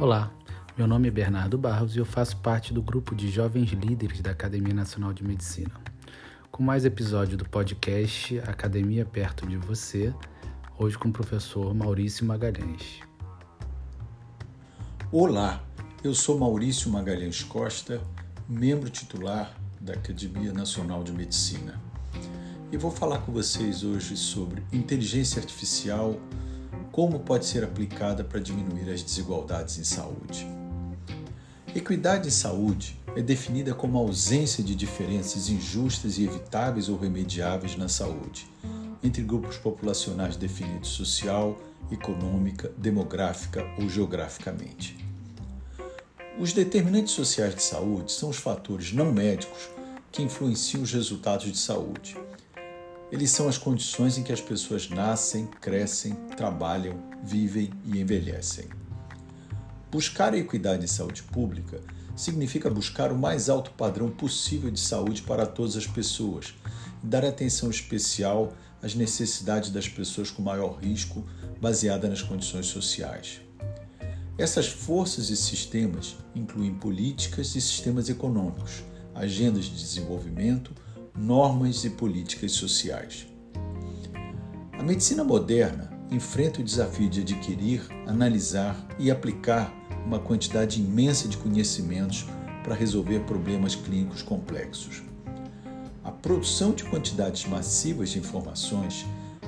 Olá, meu nome é Bernardo Barros e eu faço parte do grupo de jovens líderes da Academia Nacional de Medicina. Com mais episódio do podcast Academia Perto de Você, hoje com o professor Maurício Magalhães. Olá, eu sou Maurício Magalhães Costa, membro titular da Academia Nacional de Medicina. E vou falar com vocês hoje sobre inteligência artificial como pode ser aplicada para diminuir as desigualdades em saúde. Equidade em saúde é definida como a ausência de diferenças injustas e evitáveis ou remediáveis na saúde, entre grupos populacionais definidos social, econômica, demográfica ou geograficamente. Os determinantes sociais de saúde são os fatores não médicos que influenciam os resultados de saúde, eles são as condições em que as pessoas nascem, crescem, trabalham, vivem e envelhecem. Buscar a equidade em saúde pública significa buscar o mais alto padrão possível de saúde para todas as pessoas e dar atenção especial às necessidades das pessoas com maior risco, baseada nas condições sociais. Essas forças e sistemas incluem políticas e sistemas econômicos, agendas de desenvolvimento, normas e políticas sociais. A medicina moderna enfrenta o desafio de adquirir, analisar e aplicar uma quantidade imensa de conhecimentos para resolver problemas clínicos complexos. A produção de quantidades massivas de informações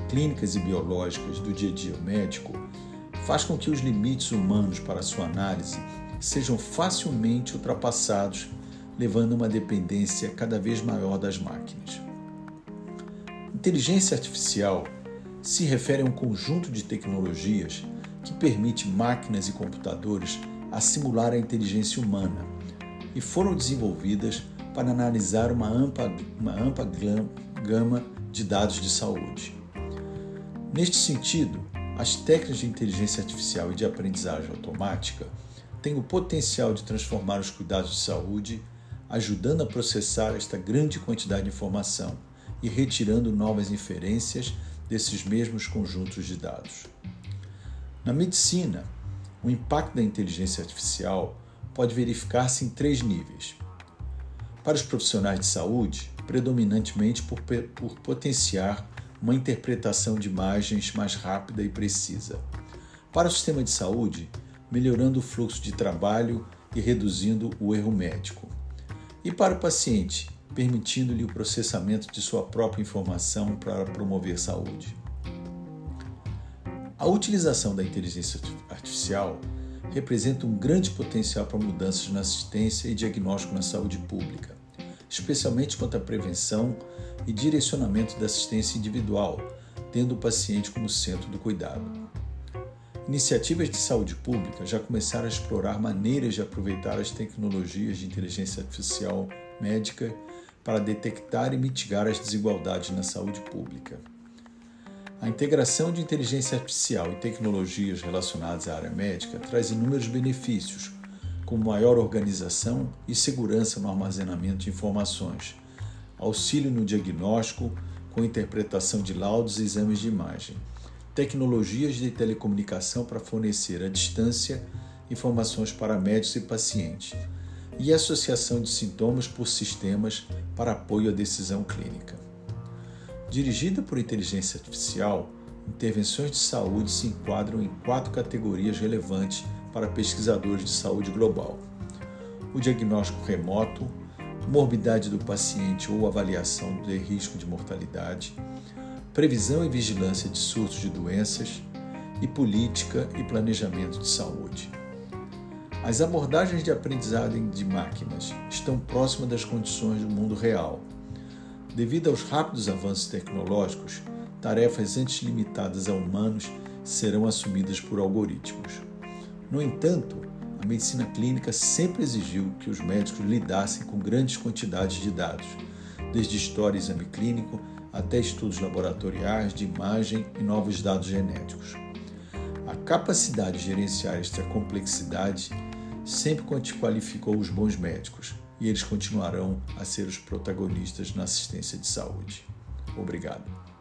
clínicas e biológicas do dia a dia médico faz com que os limites humanos para sua análise sejam facilmente ultrapassados levando a uma dependência cada vez maior das máquinas. Inteligência artificial se refere a um conjunto de tecnologias que permite máquinas e computadores a simular a inteligência humana e foram desenvolvidas para analisar uma ampla, uma ampla gama de dados de saúde. Neste sentido, as técnicas de inteligência artificial e de aprendizagem automática têm o potencial de transformar os cuidados de saúde ajudando a processar esta grande quantidade de informação e retirando novas inferências desses mesmos conjuntos de dados. Na medicina, o impacto da inteligência artificial pode verificar-se em três níveis. Para os profissionais de saúde, predominantemente por, por potenciar uma interpretação de imagens mais rápida e precisa. Para o sistema de saúde, melhorando o fluxo de trabalho e reduzindo o erro médico e para o paciente, permitindo-lhe o processamento de sua própria informação para promover saúde. A utilização da inteligência artificial representa um grande potencial para mudanças na assistência e diagnóstico na saúde pública, especialmente quanto à prevenção e direcionamento da assistência individual, tendo o paciente como centro do cuidado. Iniciativas de saúde pública já começaram a explorar maneiras de aproveitar as tecnologias de inteligência artificial médica para detectar e mitigar as desigualdades na saúde pública. A integração de inteligência artificial e tecnologias relacionadas à área médica traz inúmeros benefícios, como maior organização e segurança no armazenamento de informações, auxílio no diagnóstico com interpretação de laudos e exames de imagem tecnologias de telecomunicação para fornecer à distância informações para médicos e pacientes, e associação de sintomas por sistemas para apoio à decisão clínica. Dirigida por inteligência artificial, intervenções de saúde se enquadram em quatro categorias relevantes para pesquisadores de saúde global: o diagnóstico remoto, morbidade do paciente ou avaliação do risco de mortalidade, previsão e vigilância de surtos de doenças e política e planejamento de saúde. As abordagens de aprendizagem de máquinas estão próximas das condições do mundo real. Devido aos rápidos avanços tecnológicos, tarefas antes limitadas a humanos serão assumidas por algoritmos. No entanto, a medicina clínica sempre exigiu que os médicos lidassem com grandes quantidades de dados, desde história e exame clínico até estudos laboratoriais de imagem e novos dados genéticos. A capacidade de gerenciar esta complexidade sempre qualificou os bons médicos e eles continuarão a ser os protagonistas na assistência de saúde. Obrigado.